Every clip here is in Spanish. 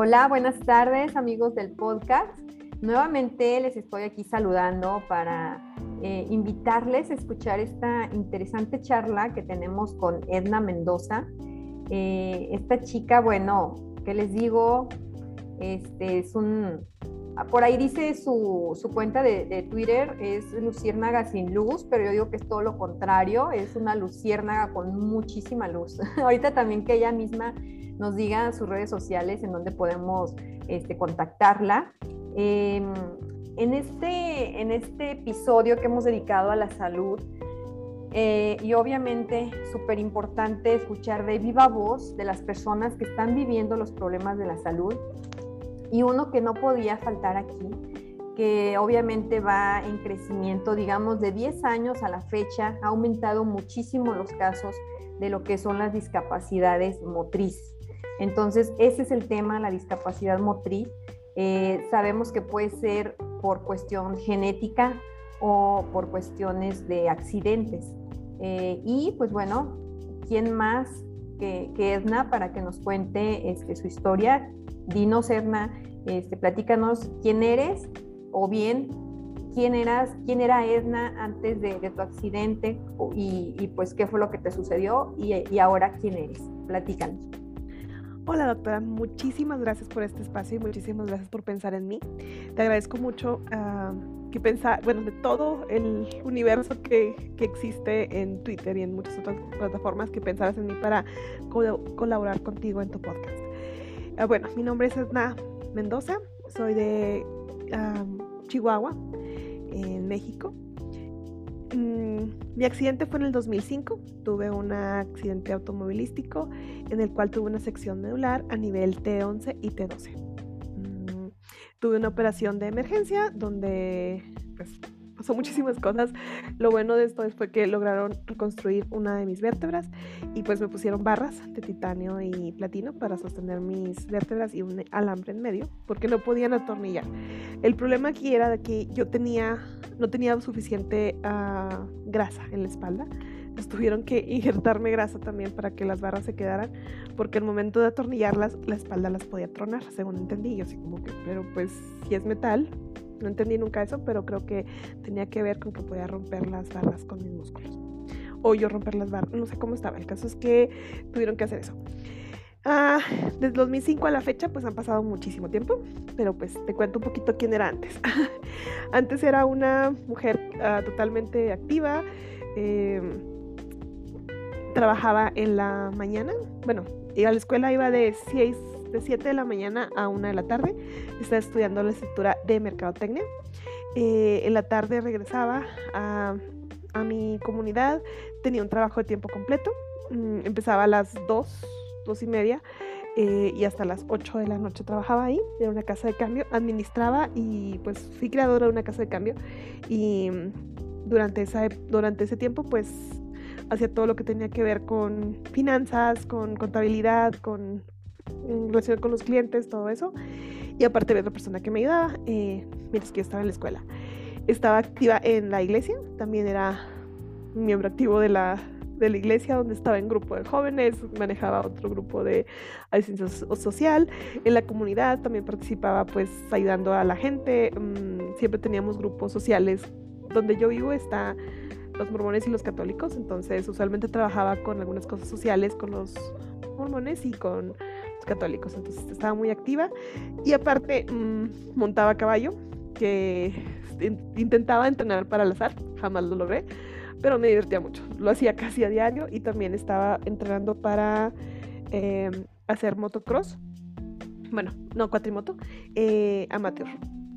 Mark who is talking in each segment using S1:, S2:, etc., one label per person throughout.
S1: Hola, buenas tardes amigos del podcast. Nuevamente les estoy aquí saludando para eh, invitarles a escuchar esta interesante charla que tenemos con Edna Mendoza. Eh, esta chica, bueno, ¿qué les digo? Este es un, por ahí dice su, su cuenta de, Twitter, es luciérnaga sin luz, pero yo digo que es todo lo contrario, es una luciérnaga con muchísima luz. Ahorita también que ella misma nos diga sus redes sociales en donde podemos este, contactarla. Em, en, este, en este episodio que hemos dedicado a la salud, eh, y obviamente súper importante escuchar de viva voz de las personas que están viviendo los problemas de la salud. Y uno que no podía faltar aquí, que obviamente va en crecimiento, digamos, de 10 años a la fecha, ha aumentado muchísimo los casos de lo que son las discapacidades motrices. Entonces, ese es el tema, la discapacidad motriz. Eh, sabemos que puede ser por cuestión genética o por cuestiones de accidentes. Eh, y pues bueno, ¿quién más que, que, Edna para que nos cuente este, su historia? Dinos, Edna, este, platícanos quién eres o bien quién eras, quién era Edna antes de, tu accidente y, pues qué fue lo que te sucedió y, y ahora quién eres. Platícanos.
S2: Hola doctora, muchísimas gracias por este espacio y muchísimas gracias por pensar en mí. Te agradezco mucho uh, que pensar, bueno, de todo el universo que, que, existe en Twitter y en muchas otras plataformas que pensaras en mí para co colaborar contigo en tu podcast. Uh, bueno, mi nombre es Edna Mendoza, soy de Chihuahua, en México. Mm, mi accidente fue en el 2005. Tuve un accidente automovilístico en el cual tuve una sección medular a nivel T11 y T12. Mm, tuve una operación de emergencia donde pues, pasó muchísimas cosas. Lo bueno de esto fue que lograron reconstruir una de mis vértebras y pues me pusieron barras de titanio y platino para sostener mis vértebras y un alambre en medio porque no podían atornillar. El problema aquí era que yo tenía, no tenía suficiente uh, grasa en la espalda. Pues tuvieron que injertarme grasa también para que las barras se quedaran, porque al momento de atornillarlas, la espalda las podía tronar, según entendí. Yo así como que, pero pues si es metal, no entendí nunca eso, pero creo que tenía que ver con que podía romper las barras con mis músculos. O yo romper las barras, no sé cómo estaba. El caso es que tuvieron que hacer eso. Ah, desde 2005 a la fecha, pues han pasado muchísimo tiempo, pero pues te cuento un poquito quién era antes. antes era una mujer uh, totalmente activa, eh, trabajaba en la mañana, bueno, iba a la escuela, iba de 6 de 7 de la mañana a 1 de la tarde. Estaba estudiando la escritura de mercadotecnia. Eh, en la tarde regresaba a, a, mi comunidad, tenía un trabajo de tiempo completo. Mm, empezaba a las 2, 2 y media eh, y hasta las 8 de la noche trabajaba ahí. Era una casa de cambio, administraba y pues fui creadora de una casa de cambio. Y durante, esa, durante ese tiempo pues hacía todo lo que tenía que ver con finanzas, con contabilidad, con en relación con los clientes, todo eso. Y aparte de otra persona que me ayudaba eh, mientras que yo estaba en la escuela. Estaba activa en la iglesia, también era miembro activo de la, de la iglesia donde estaba en grupo de jóvenes, manejaba otro grupo de asistencia social, en la comunidad también participaba pues ayudando a la gente, mm, siempre teníamos grupos sociales, donde yo vivo está los mormones y los católicos, entonces usualmente trabajaba con algunas cosas sociales con los mormones y con católicos, entonces estaba muy activa. Y aparte mm, montaba caballo, que intentaba entrenar para el azar, jamás lo logré, pero me divertía mucho, lo hacía casi a diario y también estaba entrenando para em, hacer motocross, bueno, no cuatrimoto, eh, amateur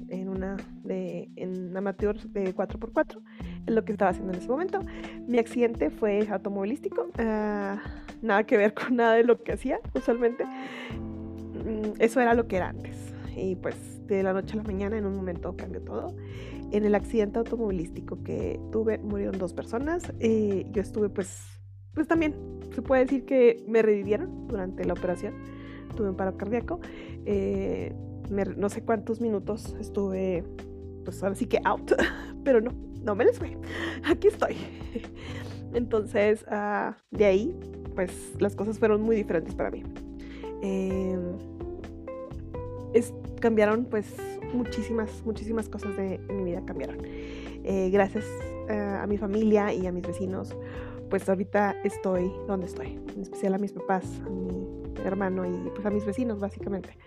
S2: en una de en amateur de 4x4 es lo que estaba haciendo en ese momento. Mi accidente fue automovilístico uh, nada que ver con nada de lo que hacía usualmente. Mm, eso era lo que era antes. Y pues de la noche a la mañana en un momento cambió todo. En el accidente automovilístico que tuve murieron dos personas. Eh, yo estuve pues, pues también se puede decir que me revivieron durante la operación. Tuve un paro cardíaco. Eh, no sé cuántos minutos estuve, pues ahora sí que out, pero no, no me les fue. Aquí estoy. Entonces, uh, de ahí pues las cosas fueron muy diferentes para mí. Eh, es, cambiaron pues muchísimas, muchísimas cosas de, mi vida cambiaron. Eh, gracias a mi familia y a mis vecinos, pues ahorita estoy donde estoy, en especial a mis papás, a mi hermano y pues a mis vecinos básicamente,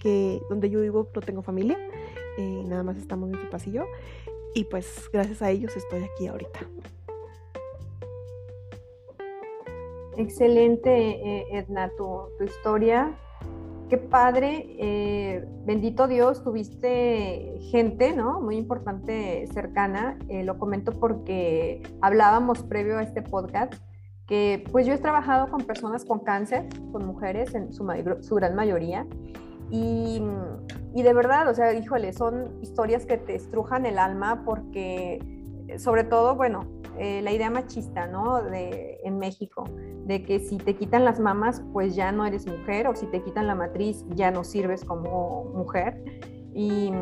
S2: que donde yo vivo no tengo familia, y nada más estamos mis papás y yo, y pues gracias a ellos estoy aquí ahorita.
S1: Excelente, eh, Edna, tu, tu, historia. Qué padre, eh, bendito Dios, tuviste gente, ¿no? Muy importante, cercana. Eh, lo comento porque hablábamos previo a este podcast que pues yo he trabajado con personas con cáncer, con mujeres en su, su gran mayoría. Y, y, de verdad, o sea, híjole, son historias que te estrujan el alma porque, sobre todo, bueno, eh, la idea machista, ¿no? De, en México, de que si te quitan las mamas, pues ya no eres mujer, o si te quitan la matriz, ya no sirves como mujer. Y,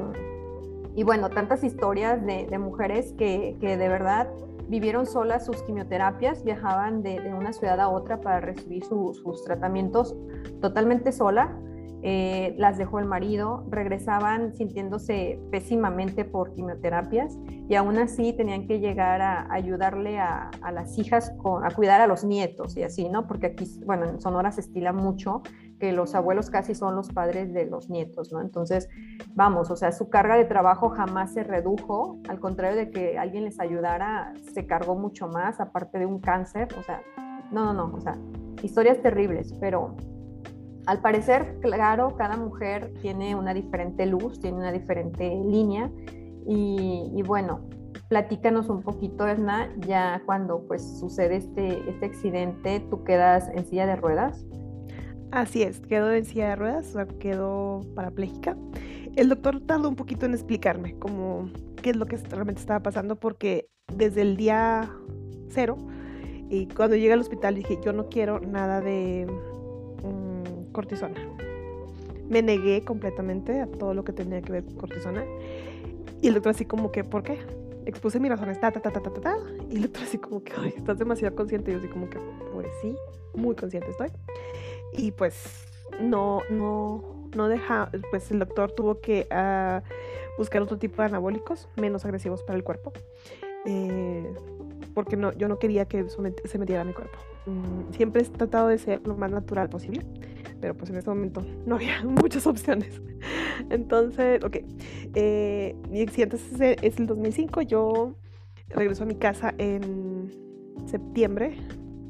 S1: y bueno, tantas historias de, de mujeres que, que, de verdad vivieron solas sus quimioterapias, viajaban de, de una ciudad a otra para recibir sus tratamientos totalmente sola eh, las dejó el marido, regresaban sintiéndose pésimamente por quimioterapias y aún así tenían que llegar a ayudarle a, las hijas a cuidar a los nietos y así, ¿no? Porque aquí, bueno, en Sonora se estila mucho que los abuelos casi son los padres de los nietos, ¿no? Entonces, vamos, o sea, su carga de trabajo jamás se redujo, al contrario de que alguien les ayudara, se cargó mucho más, aparte de un cáncer, o sea, no, no, no, o sea, historias terribles, pero al parecer, claro, cada mujer tiene una diferente luz, tiene una diferente línea y, bueno, platícanos un poquito, Edna, ya cuando pues sucede este, este accidente, ¿tú quedas en silla de ruedas?
S2: Así es, quedo en silla de ruedas, o sea, quedo parapléjica. El doctor tardó un poquito en explicarme cómo, qué es lo que realmente estaba pasando porque desde el día cero y cuando llegué al hospital dije, yo no quiero nada de cortisona. Me negué completamente a todo lo que tenía que ver con cortisona. Y el doctor así como que, ¿por qué? Expuse mis razones, ta, ta, ta, ta, ta, ta, Y el doctor así como que, ay, estás demasiado consciente. Y yo así como que, pues sí, muy consciente estoy. Y pues no, no, no deja, pues el doctor tuvo que uh, buscar otro tipo de anabólicos menos agresivos para el cuerpo. Eh, porque no, yo no quería que se metiera a mi cuerpo. Mm, siempre he tratado de ser lo más natural posible pero pues en ese momento no había muchas opciones. Entonces, ok, eh, mi accidente es, el 2005, yo regreso a mi casa en septiembre,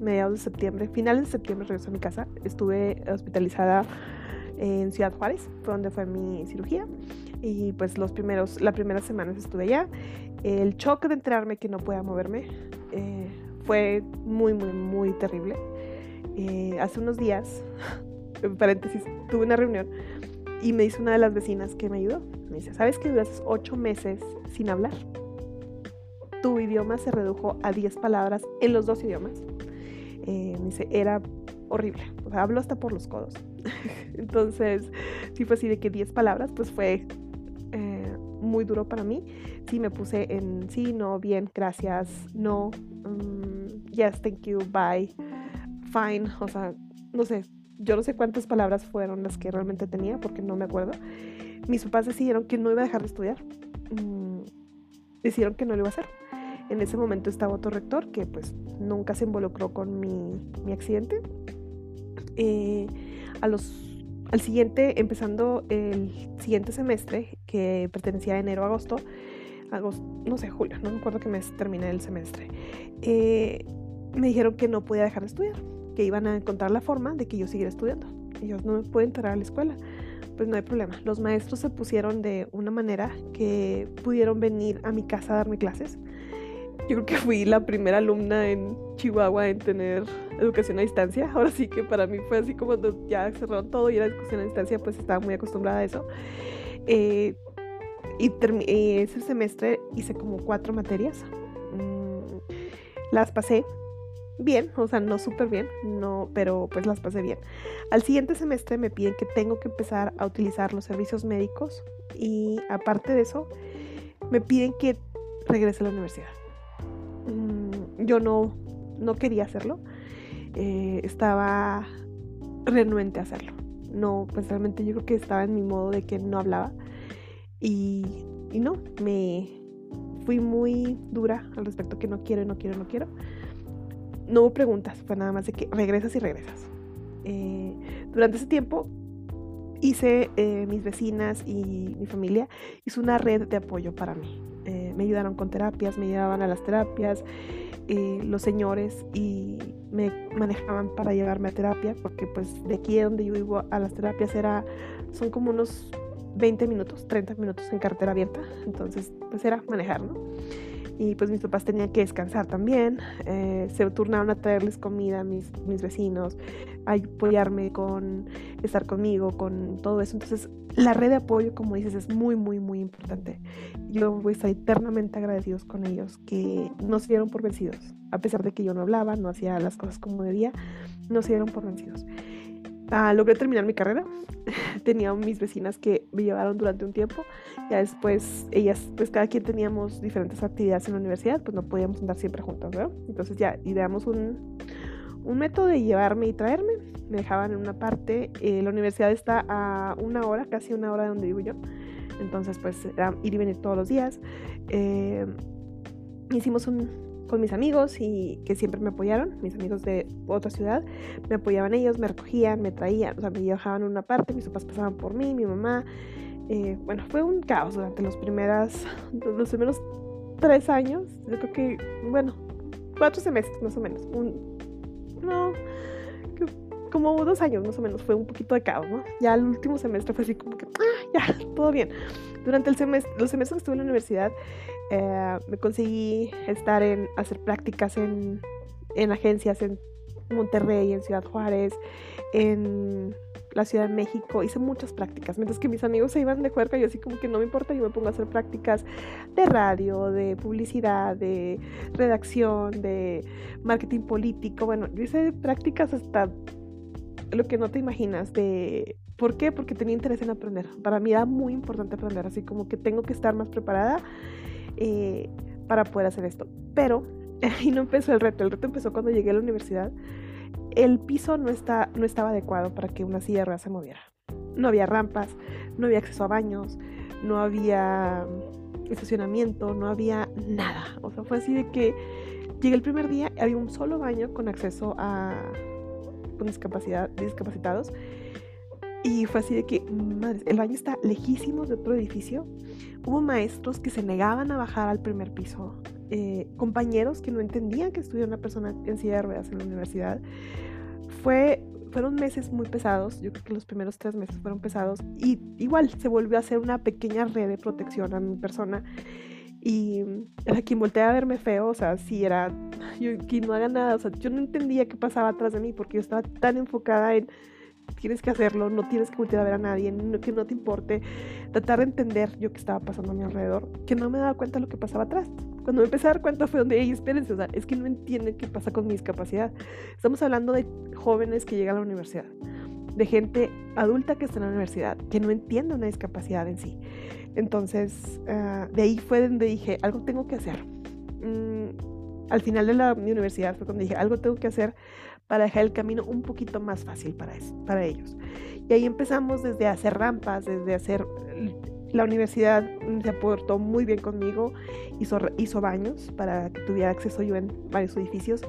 S2: mediados de septiembre, finales de septiembre regreso a mi casa, estuve hospitalizada en Ciudad Juárez, fue donde fue mi cirugía y pues los primeros, las primeras semanas estuve allá. El choque de enterarme que no podía moverme eh, fue muy, muy, muy terrible. Eh, hace unos días en paréntesis, tuve una reunión y me dice una de las vecinas que me ayudó, me dice, ¿sabes que duras ocho meses sin hablar? Tu idioma se redujo a 10 palabras en los dos idiomas. Eh, me dice, era horrible, o sea, hablo hasta por los codos. Entonces, sí fue así de que 10 palabras, pues fue eh, muy duro para mí. Sí me puse en sí, no, bien, gracias, no, um, yes, thank you, bye, fine, o sea, no sé, yo no sé cuántas palabras fueron las que realmente tenía porque no me acuerdo. Mis papás decidieron que no iba a dejar de estudiar. Mm, decidieron que no lo iba a hacer. En ese momento estaba otro rector que pues nunca se involucró con mi, mi accidente. Eh, a los, al siguiente, empezando el siguiente semestre, que pertenecía a enero agosto, agosto, no sé, julio, no me acuerdo qué mes terminé el semestre, eh, me dijeron que no podía dejar de estudiar que iban a encontrar la forma de que yo siguiera estudiando. Ellos no me pueden entrar a la escuela. Pues no hay problema. Los maestros se pusieron de una manera que pudieron venir a mi casa a darme clases. Yo creo que fui la primera alumna en Chihuahua en tener educación a distancia. Ahora sí que para mí fue así como ya cerraron todo y era educación a distancia, pues estaba muy acostumbrada a eso. Eh, y ese semestre hice como cuatro materias. Mm, las pasé bien, o sea, no súper bien, no, pero pues las pasé bien. Al siguiente semestre me piden que tengo que empezar a utilizar los servicios médicos y aparte de eso, me piden que regrese a la universidad. Mm, yo no, no quería hacerlo, eh, estaba renuente a hacerlo. No, pues realmente yo creo que estaba en mi modo de que no hablaba. Y, y no, me fui muy dura al respecto que no quiero, no quiero, no quiero. No hubo preguntas, fue nada más de que regresas y regresas. Eh, durante ese tiempo hice eh, mis vecinas y mi familia, hizo una red de apoyo para mí. Eh, me ayudaron con terapias, me llevaban a las terapias, los señores y me manejaban para llevarme a terapia, porque pues de aquí donde yo vivo a las terapias era, son como unos 20 minutos, 30 minutos en carretera abierta, entonces pues era manejar, ¿no? Y pues mis papás tenían que descansar también, eh, se turnaron a traerles comida a mis, mis vecinos, a apoyarme con estar conmigo, con todo eso. Entonces la red de apoyo, como dices, es muy, muy, muy importante. Yo voy a estar eternamente agradecidos con ellos, que no se dieron por vencidos, a pesar de que yo no hablaba, no hacía las cosas como debía, no se dieron por vencidos. Ah, logré terminar mi carrera. Tenía mis vecinas que me llevaron durante un tiempo. Ya después, ellas, pues cada quien teníamos diferentes actividades en la universidad, pues no podíamos andar siempre juntas, ¿verdad? Entonces ya ideamos un, un método de llevarme y traerme. Me dejaban en una parte. Eh, la universidad está a una hora, casi una hora de donde vivo yo. Entonces, pues era ir y venir todos los días. Eh, hicimos un, con mis amigos y que siempre me apoyaron, mis amigos de otra ciudad, me apoyaban ellos, me recogían, me traían, o sea, me dejaban en una parte, mis papás pasaban por mí, mi mamá. Eh, bueno, fue un caos durante los primeros, los primeros tres años, yo creo que, bueno, cuatro semestres más o menos, un, no, como dos años más o menos, fue un poquito de caos, ¿no? Ya el último semestre fue así como que, ah, ya, todo bien. Durante el semestre, los semestres que estuve en la universidad, eh, me conseguí estar en, hacer prácticas en, en agencias en Monterrey, en Ciudad Juárez, en la Ciudad de México, hice muchas prácticas, mientras que mis amigos se iban de juerga, yo así como que no me importa, yo me pongo a hacer prácticas de radio, de publicidad, de redacción, de marketing político, bueno, yo hice prácticas hasta lo que no te imaginas, de ¿Por qué? Porque tenía interés en aprender. Para mí era muy importante aprender, así como que tengo que estar más preparada eh, para poder hacer esto. Pero ahí no empezó el reto, el reto empezó cuando llegué a la universidad. El piso no, está, no estaba adecuado para que una silla de ruedas se moviera. No había rampas, no había acceso a baños, no había estacionamiento, no había nada. O sea, fue así de que llegué el primer día, había un solo baño con acceso a con discapacidad, discapacitados y fue así de que, madre, el baño está lejísimo de otro edificio. Hubo maestros que se negaban a bajar al primer piso. Eh, compañeros que no entendían que estuviera una persona en silla de ruedas en la universidad. Fue, fueron meses muy pesados. Yo creo que los primeros tres meses fueron pesados. Y igual se volvió a hacer una pequeña red de protección a mi persona. Y a quien voltea a verme feo, o sea, si era, yo, que no haga nada, o sea, yo no entendía qué pasaba atrás de mí porque yo estaba tan enfocada en tienes que hacerlo, no tienes que voltear a ver a nadie, que no te importe, tratar de entender yo qué estaba pasando a mi alrededor, que no me daba cuenta de lo que pasaba atrás. Cuando me empecé a dar cuenta fue donde, hey, espérense, o sea, es que no entienden qué pasa con mi discapacidad. Estamos hablando de jóvenes que llegan a la universidad, de gente adulta que está en la universidad, que no entiende una discapacidad en sí. Entonces, ah, de ahí fue donde dije, algo tengo que hacer. Mm, al final de la universidad fue cuando dije, algo tengo que hacer para dejar el camino un poquito más fácil para, para ellos. Y ahí empezamos desde hacer rampas, desde hacer... La universidad se aportó muy bien conmigo, hizo, hizo baños para que tuviera acceso yo en varios edificios.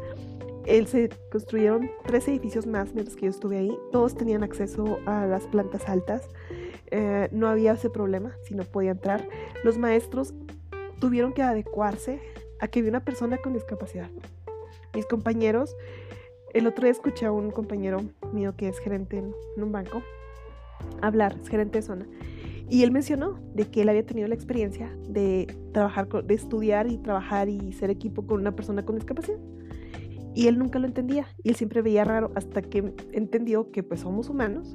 S2: Él se construyeron tres edificios más mientras que yo estuve ahí. Todos tenían acceso a las plantas altas. Eh, no había ese problema si no podía entrar. Los maestros tuvieron que adecuarse a que había una persona con discapacidad. Mis compañeros el otro día escuché a un compañero mío que es gerente en, un banco hablar, es gerente de zona, y él mencionó de que él había tenido la experiencia de trabajar, de estudiar y trabajar y ser equipo con una persona con discapacidad. Y él nunca lo entendía y él siempre veía raro hasta que entendió que pues somos humanos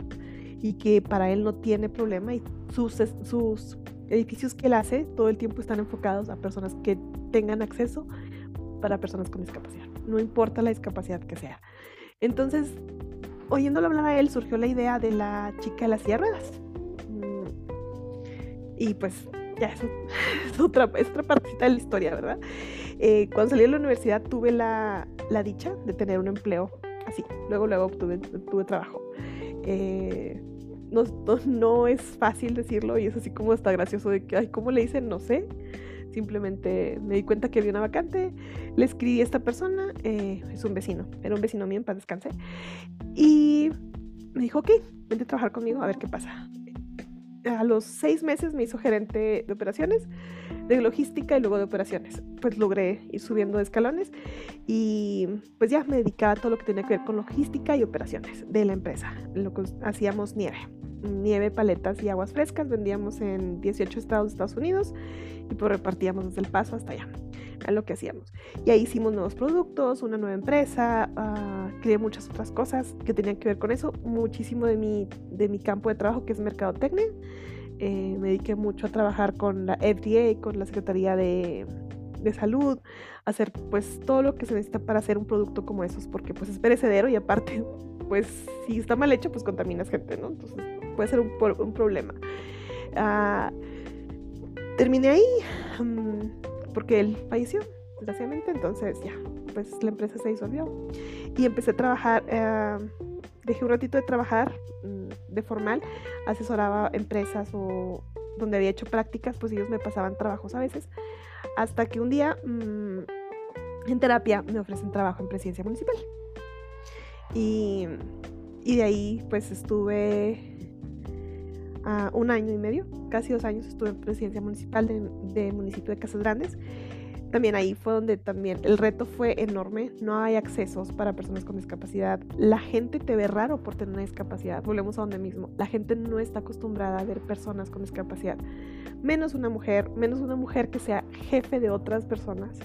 S2: y que para él no tiene problema y sus, sus edificios que él hace todo el tiempo están enfocados a personas que tengan acceso para personas con discapacidad no importa la discapacidad que sea. Entonces, oyéndolo hablar a él, surgió la idea de la chica de las sierras. Mm, y pues ya es, es, otra, es otra partecita de la historia, ¿verdad? Eh, cuando salí de la universidad tuve la, la, dicha de tener un empleo así. Luego, luego tuve, tuve trabajo. Eh, no, es fácil decirlo y es así como está gracioso de que, ay, ¿cómo le dicen? No sé. Simplemente me di cuenta que había una vacante, le escribí a esta persona, eh, es un vecino, era un vecino mío en paz descanse, y me dijo, ok, vente a trabajar conmigo a ver qué pasa. A los seis meses me hizo gerente de operaciones, de logística y luego de operaciones. Pues logré ir subiendo de escalones y pues ya me dedicaba a todo lo que tenía que ver con logística y operaciones de la empresa. Lo que hacíamos nieve nieve, paletas y aguas frescas. Vendíamos en 18 estados de Estados Unidos y pues repartíamos desde el paso hasta allá. a lo que hacíamos. Y ahí hicimos nuevos productos, una nueva empresa, uh, creé muchas otras cosas que tenían que ver con eso. Muchísimo de mi, de mi campo de trabajo que es mercadotecnia. Eh, me dediqué mucho a trabajar con la FDA, con la Secretaría de, de Salud, hacer pues todo lo que se necesita para hacer un producto como esos, porque pues es perecedero y aparte pues si está mal hecho pues contaminas gente, ¿no? Entonces puede ser un, problema. Uh, terminé ahí um, porque él falleció, desgraciadamente, entonces ya, pues la empresa se disolvió y empecé a trabajar, uh, dejé un ratito de trabajar um, de formal, asesoraba empresas o donde había hecho prácticas, pues ellos me pasaban trabajos a veces, hasta que un día um, en terapia me ofrecen trabajo en presidencia municipal. Y, y de ahí pues estuve un año y medio, casi dos años estuve en presidencia municipal de, municipio de Casas Grandes. También ahí fue donde también el reto fue enorme, no hay accesos para personas con discapacidad, la gente te ve raro por tener una discapacidad, volvemos a donde mismo, la gente no está acostumbrada a ver personas con discapacidad, menos una mujer, menos una mujer que sea jefe de otras personas.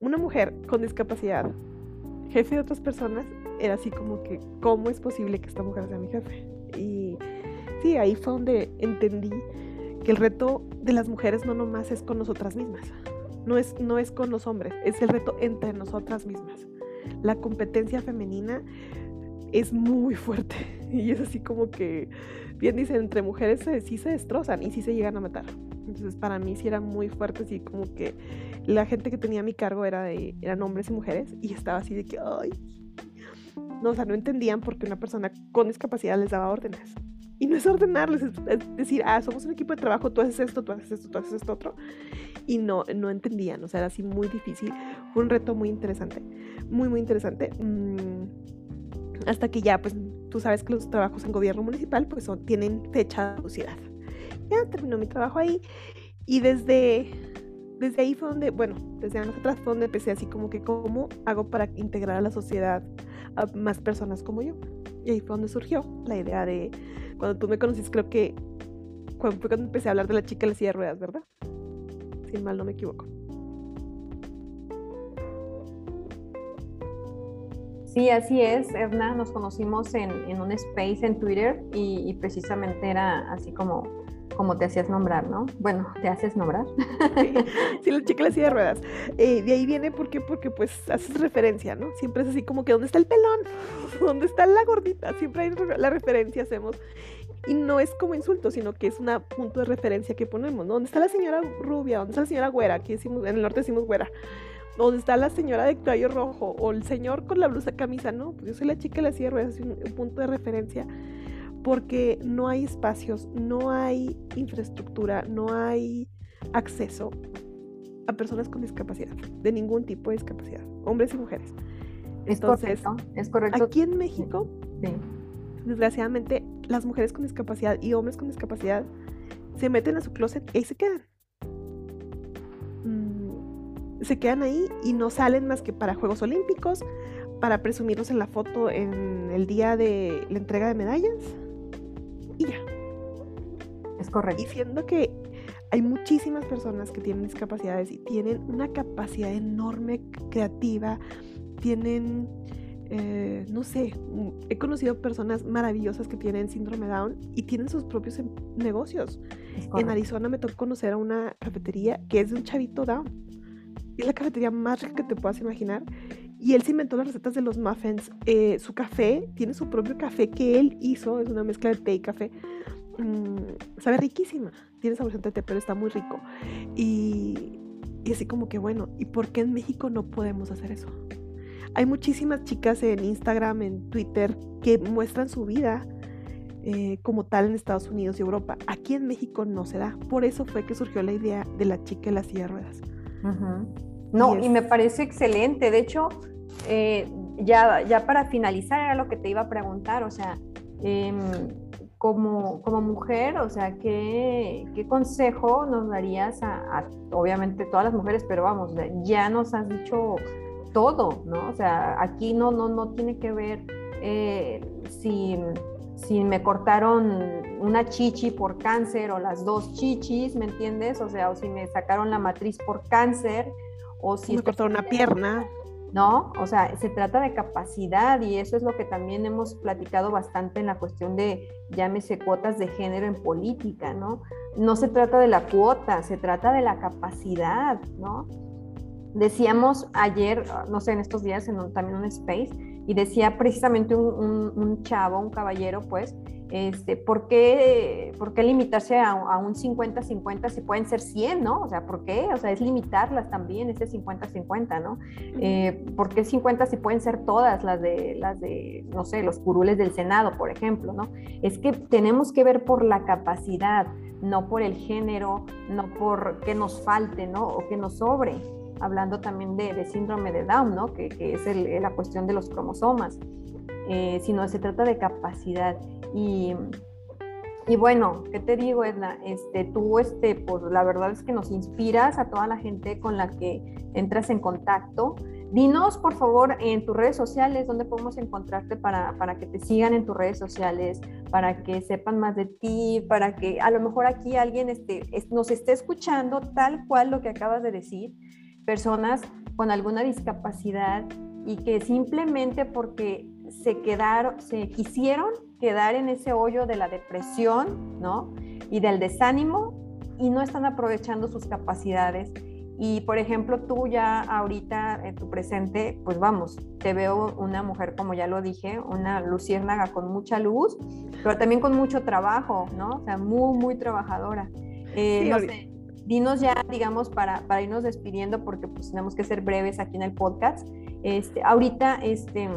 S2: Una mujer con discapacidad, jefe de otras personas, era así como que, ¿cómo es posible que esta mujer sea mi jefe? Y sí, ahí fue donde entendí que el reto de las mujeres no nomás es con nosotras mismas, no es, no es con los hombres, es el reto entre nosotras mismas. La competencia femenina es muy fuerte y es así como que, bien dicen, entre mujeres sí se destrozan y sí se llegan a matar. Entonces para mí sí era muy fuerte, así como que la gente que tenía mi cargo era de, eran hombres y mujeres y estaba así de que, ay, no, o sea, no entendían por qué una persona con discapacidad les daba órdenes. Y no es ordenarles, es, decir, ah, somos un equipo de trabajo, tú haces esto, tú haces esto, tú haces esto otro. Y no, no entendían, o sea, era así muy difícil. Fue un reto muy interesante, muy, muy interesante. Mm, hasta que ya, pues, tú sabes que los trabajos en gobierno municipal, pues, son, tienen fecha de caducidad. Ya terminó mi trabajo ahí y desde, desde ahí fue donde, bueno, desde años atrás fue donde empecé así como que, ¿cómo hago para integrar a la sociedad a más personas como yo? Y ahí fue donde surgió la idea de cuando tú me conociste, creo que cuando, fue cuando empecé a hablar de la chica de la silla de ruedas, ¿verdad? Si mal no me equivoco.
S1: Sí, así es, Erna. Nos conocimos en, un space en Twitter y, precisamente era así como, como te hacías nombrar, ¿no? Bueno, te haces nombrar.
S2: Sí, la chica la silla de ruedas. Eh, de ahí viene porque, porque pues haces referencia, ¿no? Siempre es así como que ¿dónde está el pelón? ¿Dónde está la gordita? Siempre hay la referencia hacemos. Y no es como insulto, sino que es un punto de referencia que ponemos, ¿no? ¿Dónde está la señora rubia? ¿Dónde está la señora güera? Aquí decimos, en el norte decimos güera. ¿Dónde está la señora de cabello rojo? O el señor con la blusa camisa, ¿no? Pues yo soy la chica de la silla de ruedas, es un punto de referencia porque no hay espacios, no hay infraestructura, no hay acceso a personas con discapacidad, de ningún tipo de discapacidad, hombres y mujeres.
S1: Es correcto, es correcto.
S2: Aquí en México, desgraciadamente, las mujeres con discapacidad y hombres con discapacidad se meten a su closet y ahí se quedan. Mm, se quedan ahí y no salen más que para Juegos Olímpicos, para presumirlos en la foto en el día de la entrega de medallas.
S1: Es correcto.
S2: Y siendo que hay muchísimas personas que tienen discapacidades y tienen una capacidad enorme creativa, tienen, eh, no sé, he conocido personas maravillosas que tienen síndrome Down y tienen sus propios em, negocios. En Arizona me tocó conocer a una cafetería que es de un chavito Down. Es la cafetería más rica que te puedas imaginar. Y él se inventó las recetas de los muffins. Eh, su café, tiene su propio café que él hizo, es una mezcla de té y café Mm, sabe riquísima, tiene sabor de té, pero está muy rico. Y, y así como que bueno, ¿y por qué en México no podemos hacer eso? Hay muchísimas chicas en Instagram, en Twitter, que muestran su vida eh, como tal en Estados Unidos y Europa. Aquí en México no se da. Por eso fue que surgió la idea de la chica en la silla de ruedas.
S1: No, y, me parece excelente. De hecho, eh, ya, ya para finalizar era lo que te iba a preguntar, o sea, em, como, como mujer, o sea, ¿qué, ¿qué, consejo nos darías a, obviamente, todas las mujeres, pero vamos, ya nos has dicho todo, ¿no? O sea, aquí no, no, no tiene que ver eh, si, si me cortaron una chichi por cáncer o las dos chichis, ¿me entiendes? O sea, o si me sacaron la matriz por cáncer, o si...
S2: Me cortaron una pierna.
S1: ¿No? O sea, se trata de capacidad y eso es lo que también hemos platicado bastante en la cuestión de, llámese, cuotas de género en política, ¿no? No se trata de la cuota, se trata de la capacidad, ¿no? Decíamos ayer, no sé, en estos días, en también un space, y decía precisamente un, chavo, un caballero, pues, este, ¿por, qué, ¿por qué limitarse a, un 50-50 si pueden ser 100, ¿no? O sea, ¿por qué? O sea, es limitarlas también, ese 50-50, ¿no? Eh, ¿Por qué 50 si pueden ser todas las de, las de, no sé, los curules del Senado, por ejemplo, ¿no? Es que tenemos que ver por la capacidad, no por el género, no por qué nos falte, ¿no? O que nos sobre hablando también de, síndrome de Down, ¿no? que, es la cuestión de los cromosomas, eh, sino se trata de capacidad. Y, y, bueno, ¿qué te digo, Edna? Este, tú, este, pues la verdad es que nos inspiras a toda la gente con la que entras en contacto. Dinos, por favor, en tus redes sociales, dónde podemos encontrarte para, para, que te sigan en tus redes sociales, para que sepan más de ti, para que a lo mejor aquí alguien este, nos esté escuchando tal cual lo que acabas de decir personas con alguna discapacidad y que simplemente porque se quedaron, se quisieron quedar en ese hoyo de la depresión, ¿no? Y del desánimo y no están aprovechando sus capacidades. Y por ejemplo, tú ya ahorita en tu presente, pues vamos, te veo una mujer, como ya lo dije, una luciérnaga con mucha luz, pero también con mucho trabajo, ¿no? O sea, muy, muy trabajadora. Eh, no sé, dinos ya, digamos, para, para irnos despidiendo, porque pues tenemos que ser breves aquí en el podcast. Este, ahorita, este,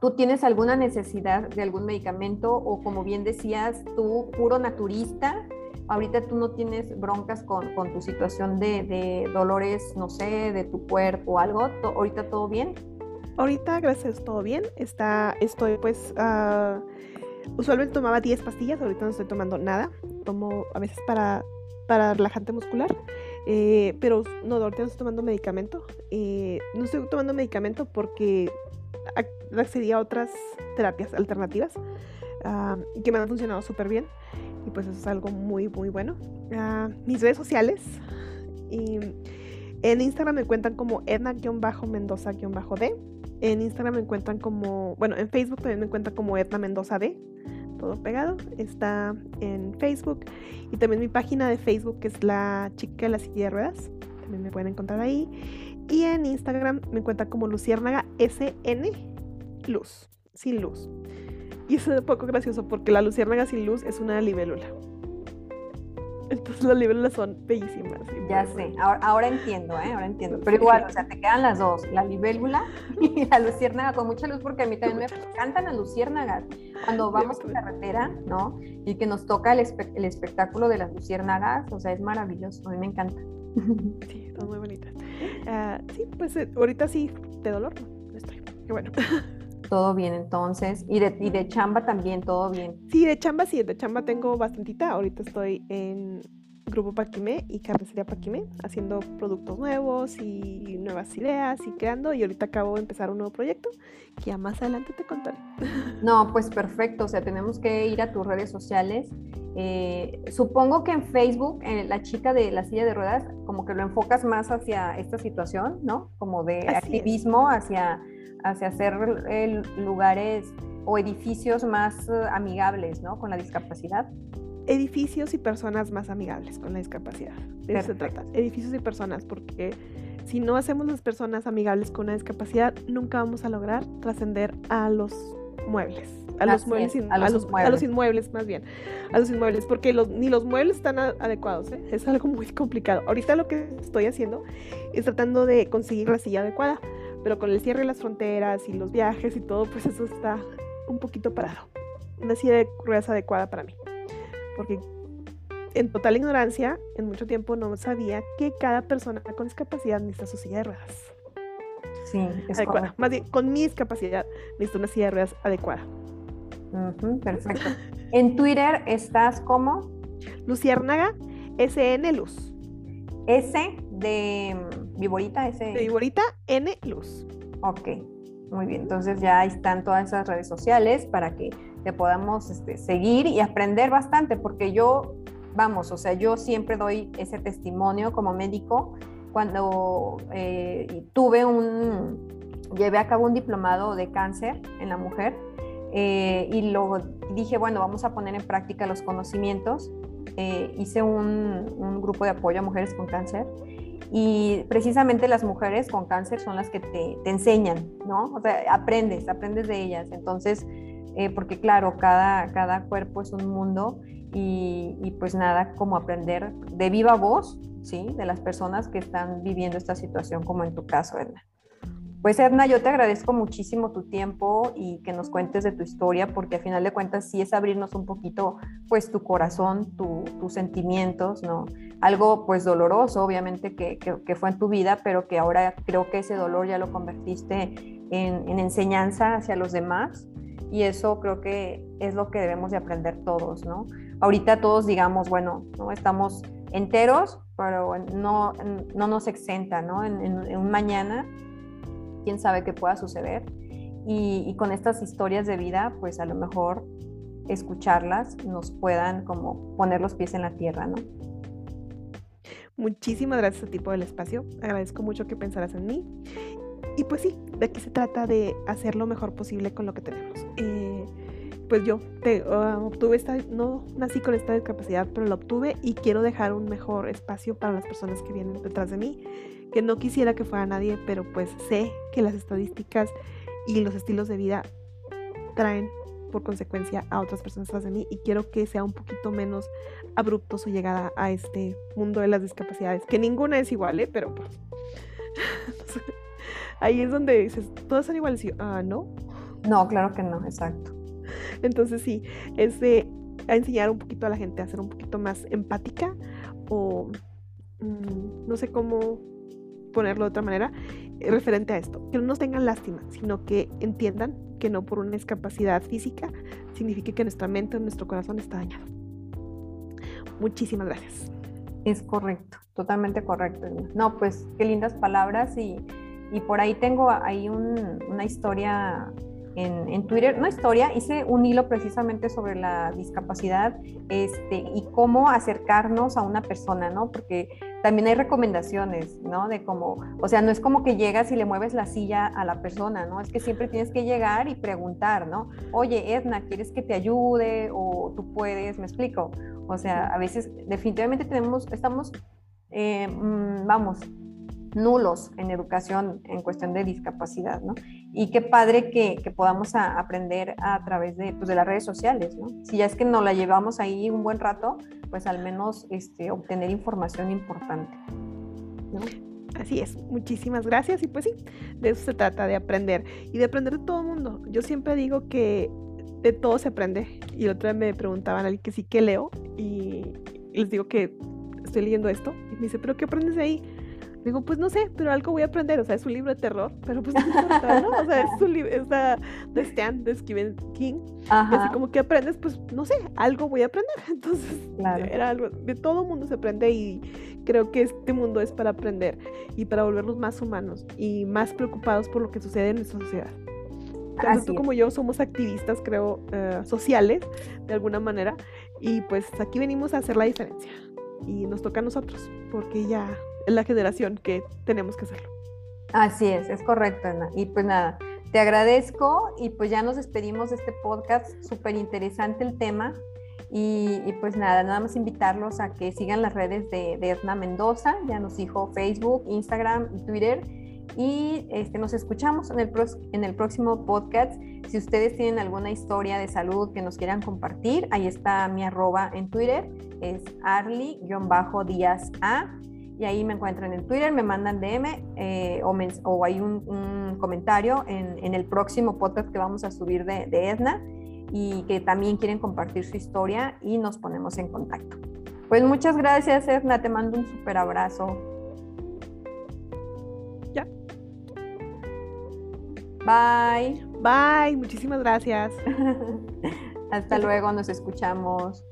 S1: ¿tú tienes alguna necesidad de algún medicamento o como bien decías, tú puro naturista? Ahorita tú no tienes broncas con, con tu situación de, de, dolores, no sé, de tu cuerpo o algo. ¿Ahorita todo bien?
S2: Ahorita, gracias, todo bien. Está, estoy pues... Uh, usualmente tomaba 10 pastillas, ahorita no estoy tomando nada. Tomo a veces para para relajante muscular. Eh, pero no, ahorita no estoy tomando medicamento. Eh, no estoy tomando medicamento porque accedí a otras terapias alternativas ah, que me han funcionado súper bien. Y pues eso es algo muy, muy bueno. Ah, mis redes sociales. En Instagram me encuentran como Edna-Mendoza-D. En Instagram me encuentran como, bueno, en Facebook también me encuentran como Edna Mendoza D todo pegado. Está en Facebook y también mi página de Facebook que es la chica de la silla de ruedas. También me pueden encontrar ahí. Y en Instagram me encuentran como Luciérnaga SN Luz, sin luz. Y es un poco gracioso porque la luciérnaga sin luz es una libélula. Entonces las libélulas son bellísimas.
S1: Ya sé, ahora, entiendo, ¿eh? Ahora entiendo. Pero igual, o sea, te quedan las dos, la libélula y la luciérnaga con mucha luz, porque a mí también me encantan las luciérnagas. Cuando vamos en carretera, ¿no? Y que nos toca el, espectáculo de las luciérnagas, o sea, es maravilloso, a mí me encanta.
S2: Sí, son muy bonitas. Ah, sí, pues eh, ahorita sí, de dolor no estoy. Qué bueno.
S1: Todo bien, entonces. Y de, y de chamba también, todo bien.
S2: Sí, de chamba sí, de chamba tengo bastantita. Ahorita estoy en Grupo Paquimé y Carnicería Paquimé, haciendo productos nuevos y nuevas ideas y creando. Y ahorita acabo de empezar un nuevo proyecto que ya más adelante te contaré.
S1: No, pues perfecto. O sea, tenemos que ir a tus redes sociales. Eh, supongo que en Facebook, eh, la chica de la silla de ruedas, como que lo enfocas más hacia esta situación, ¿no? Como de activismo, hacia hacia hacer lugares o edificios más eh, amigables, ¿no? Con la discapacidad.
S2: Edificios y personas más amigables con la discapacidad. De eso se trata. Edificios y personas, porque si no hacemos las personas amigables con la discapacidad, nunca vamos a lograr trascender a los muebles. A los, muebles, a, los, a, los, inmuebles, más bien. A los inmuebles, porque los, ni los muebles están adecuados. ¿eh? Es algo muy complicado. Ahorita lo que estoy haciendo es tratando de conseguir la silla adecuada pero con el cierre de las fronteras y los viajes y todo, pues eso está un poquito parado. una silla de ruedas adecuada para mí. Porque en total ignorancia, en mucho tiempo no sabía que cada persona con discapacidad necesita su silla de ruedas.
S1: Sí, es
S2: adecuada. Más bien, con mi discapacidad necesito una silla de ruedas adecuada.
S1: perfecto. en Twitter estás como
S2: Luciérnaga SN Luz.
S1: S de Viborita, S.
S2: De Viborita, N Luz.
S1: Ok, muy bien. Entonces ya ahí están todas esas redes sociales para que te podamos este, seguir y aprender bastante, porque yo, vamos, o sea, yo siempre doy ese testimonio como médico cuando eh, tuve un, llevé a cabo un diplomado de cáncer en la mujer eh, y luego dije, bueno, vamos a poner en práctica los conocimientos. Eh, hice un, un, grupo de apoyo a mujeres con cáncer y precisamente las mujeres con cáncer son las que te, te enseñan, ¿no? O sea, aprendes, aprendes de ellas. Entonces, porque claro, cada, cada cuerpo es un mundo y, y, pues nada, como aprender de viva voz ¿sí? De las personas que están viviendo esta situación, como en tu caso, Edna. Pues Edna, yo te agradezco muchísimo tu tiempo y que nos cuentes de tu historia, porque a final de cuentas sí es abrirnos un poquito, pues tu corazón, tus sentimientos, ¿no? Algo pues doloroso, obviamente, que, que, fue en tu vida, pero que ahora creo que ese dolor ya lo convertiste en, en enseñanza hacia los demás y eso creo que es lo que debemos de aprender todos, ¿no? Ahorita todos digamos, bueno, ¿no? estamos enteros, pero no, no nos exenta, ¿no? En, un mañana, quién sabe qué pueda suceder. Y, con estas historias de vida, pues a lo mejor escucharlas nos puedan como poner los pies en la tierra, ¿no?
S2: Muchísimas gracias a ti por el espacio. Agradezco mucho que pensaras en mí. Y pues sí, de aquí se trata de hacer lo mejor posible con lo que tenemos. Eh, pues yo ah, obtuve esta, no nací con esta discapacidad, pero la obtuve y quiero dejar un mejor espacio para las personas que vienen detrás de mí, que no quisiera que fuera nadie, pero pues sé que las estadísticas y los estilos de vida traen por consecuencia a otras personas detrás de mí y quiero que sea un poquito menos abrupto su llegada a este mundo de las discapacidades, que ninguna es igual, ¿eh? pero pues, ahí es donde dices, todas son iguales, ah, ¿no?
S1: No, claro que no, exacto.
S2: Entonces sí, es de enseñar un poquito a la gente a ser un poquito más empática o mm, no sé cómo ponerlo de otra manera, eh, referente a esto, que no nos tengan lástima, sino que entiendan que no por una discapacidad física significa que nuestra mente o nuestro corazón está dañado. Muchísimas gracias.
S1: Es correcto, totalmente correcto. No, pues qué lindas palabras y, y por ahí tengo ahí una historia en, Twitter, una historia, hice un hilo precisamente sobre la discapacidad este, y cómo acercarnos a una persona, ¿no? Porque también hay recomendaciones, ¿no? De cómo, o sea, no es como que llegas y le mueves la silla a la persona, ¿no? Es que siempre tienes que llegar y preguntar, ¿no? Oye, Edna, ¿quieres que te ayude? O tú puedes, me explico. O sea, a veces definitivamente tenemos, estamos, eh, mm, vamos, nulos en educación en cuestión de discapacidad, ¿no? Y qué padre que, podamos aprender a través de, pues, de, las redes sociales, ¿no? Si ya es que nos la llevamos ahí un buen rato, pues al menos este, obtener información importante, ¿no?
S2: Así es, muchísimas gracias y pues sí, de eso se trata, de aprender y de aprender de todo el mundo. Yo siempre digo que de todo se aprende y otra vez me preguntaban alguien que sí que leo y les digo que estoy leyendo esto y me dice, pero ¿qué aprendes de ahí? Digo, pues no sé, pero algo voy a aprender. O sea, es un libro de terror, pero pues no importa, ¿no? O sea, es un libro, es de Stan, de Stephen King. Así como que aprendes, pues no sé, algo voy a aprender. Entonces, era algo, de todo mundo se aprende y creo que este mundo es para aprender y para volvernos más humanos y más preocupados por lo que sucede en nuestra sociedad. Tanto tú como yo somos activistas, creo, eh, sociales, de alguna manera, y pues aquí venimos a hacer la diferencia. Y nos toca a nosotros, porque ya la generación que tenemos que hacerlo.
S1: Así es, es correcto, Ana. Y pues nada, te agradezco y pues ya nos despedimos de este podcast, súper interesante el tema. Y, pues nada, nada más invitarlos a que sigan las redes de, de Edna Mendoza, ya nos dijo Facebook, Instagram y Twitter. Y este, nos escuchamos en el, en el próximo podcast. Si ustedes tienen alguna historia de salud que nos quieran compartir, ahí está mi arroba en Twitter, es arly-díaz A y ahí me encuentran en Twitter, me mandan DM eh, o, o, hay un, comentario en, en, el próximo podcast que vamos a subir de, de Edna. y que también quieren compartir su historia y nos ponemos en contacto. Pues muchas gracias, Edna, te mando un súper abrazo.
S2: Ya.
S1: Bye.
S2: Bye, muchísimas gracias.
S1: Hasta luego, nos escuchamos.